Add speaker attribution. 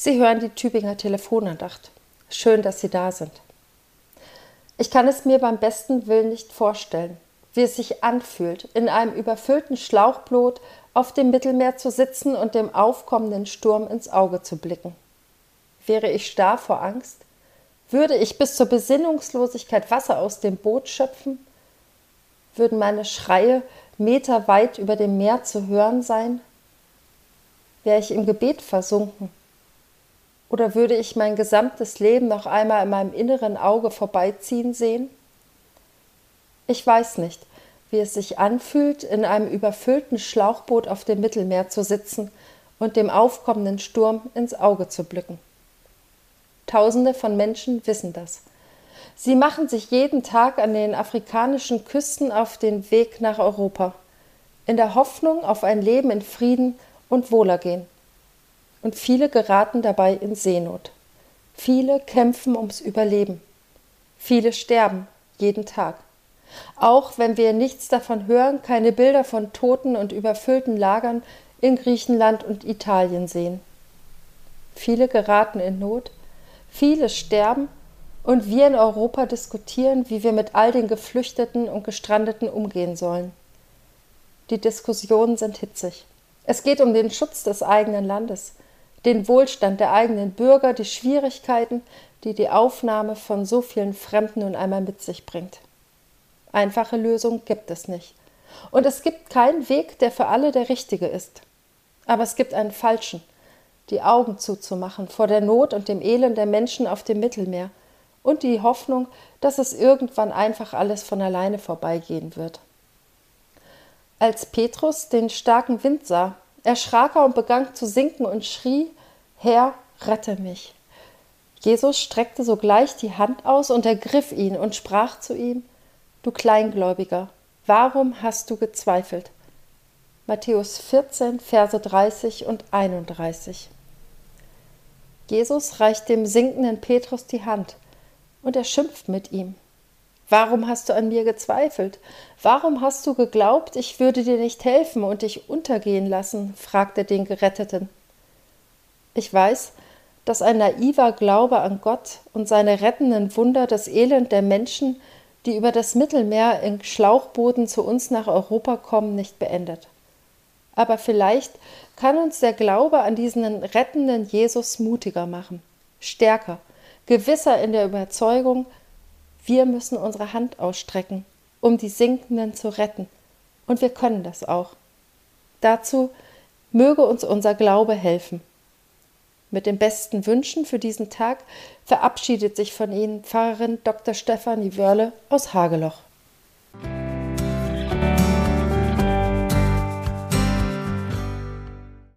Speaker 1: Sie hören die Tübinger Telefonandacht. Schön, dass Sie da sind. Ich kann es mir beim besten Willen nicht vorstellen, wie es sich anfühlt, in einem überfüllten Schlauchboot auf dem Mittelmeer zu sitzen und dem aufkommenden Sturm ins Auge zu blicken. Wäre ich starr vor Angst? Würde ich bis zur Besinnungslosigkeit Wasser aus dem Boot schöpfen? Würden meine Schreie meterweit über dem Meer zu hören sein? Wäre ich im Gebet versunken? Oder würde ich mein gesamtes Leben noch einmal in meinem inneren Auge vorbeiziehen sehen? Ich weiß nicht, wie es sich anfühlt, in einem überfüllten Schlauchboot auf dem Mittelmeer zu sitzen und dem aufkommenden Sturm ins Auge zu blicken. Tausende von Menschen wissen das. Sie machen sich jeden Tag an den afrikanischen Küsten auf den Weg nach Europa, in der Hoffnung auf ein Leben in Frieden und Wohlergehen und viele geraten dabei in Seenot. Viele kämpfen ums Überleben. Viele sterben jeden Tag. Auch wenn wir nichts davon hören, keine Bilder von toten und überfüllten Lagern in Griechenland und Italien sehen. Viele geraten in Not, viele sterben und wir in Europa diskutieren, wie wir mit all den Geflüchteten und Gestrandeten umgehen sollen. Die Diskussionen sind hitzig. Es geht um den Schutz des eigenen Landes, den Wohlstand der eigenen Bürger, die Schwierigkeiten, die die Aufnahme von so vielen Fremden nun einmal mit sich bringt. Einfache Lösungen gibt es nicht. Und es gibt keinen Weg, der für alle der richtige ist. Aber es gibt einen falschen, die Augen zuzumachen vor der Not und dem Elend der Menschen auf dem Mittelmeer und die Hoffnung, dass es irgendwann einfach alles von alleine vorbeigehen wird. Als Petrus den starken Wind sah, erschrak er und begann zu sinken und schrie, Herr, rette mich. Jesus streckte sogleich die Hand aus und ergriff ihn und sprach zu ihm, Du Kleingläubiger, warum hast du gezweifelt? Matthäus 14, Verse 30 und 31. Jesus reicht dem sinkenden Petrus die Hand und er schimpft mit ihm. Warum hast du an mir gezweifelt? Warum hast du geglaubt, ich würde dir nicht helfen und dich untergehen lassen? fragte den Geretteten. Ich weiß, dass ein naiver Glaube an Gott und seine rettenden Wunder das Elend der Menschen, die über das Mittelmeer in Schlauchbooten zu uns nach Europa kommen, nicht beendet. Aber vielleicht kann uns der Glaube an diesen rettenden Jesus mutiger machen, stärker, gewisser in der Überzeugung, wir müssen unsere Hand ausstrecken, um die Sinkenden zu retten. Und wir können das auch. Dazu möge uns unser Glaube helfen. Mit den besten Wünschen für diesen Tag verabschiedet sich von Ihnen Pfarrerin Dr. Stefanie Wörle aus Hageloch.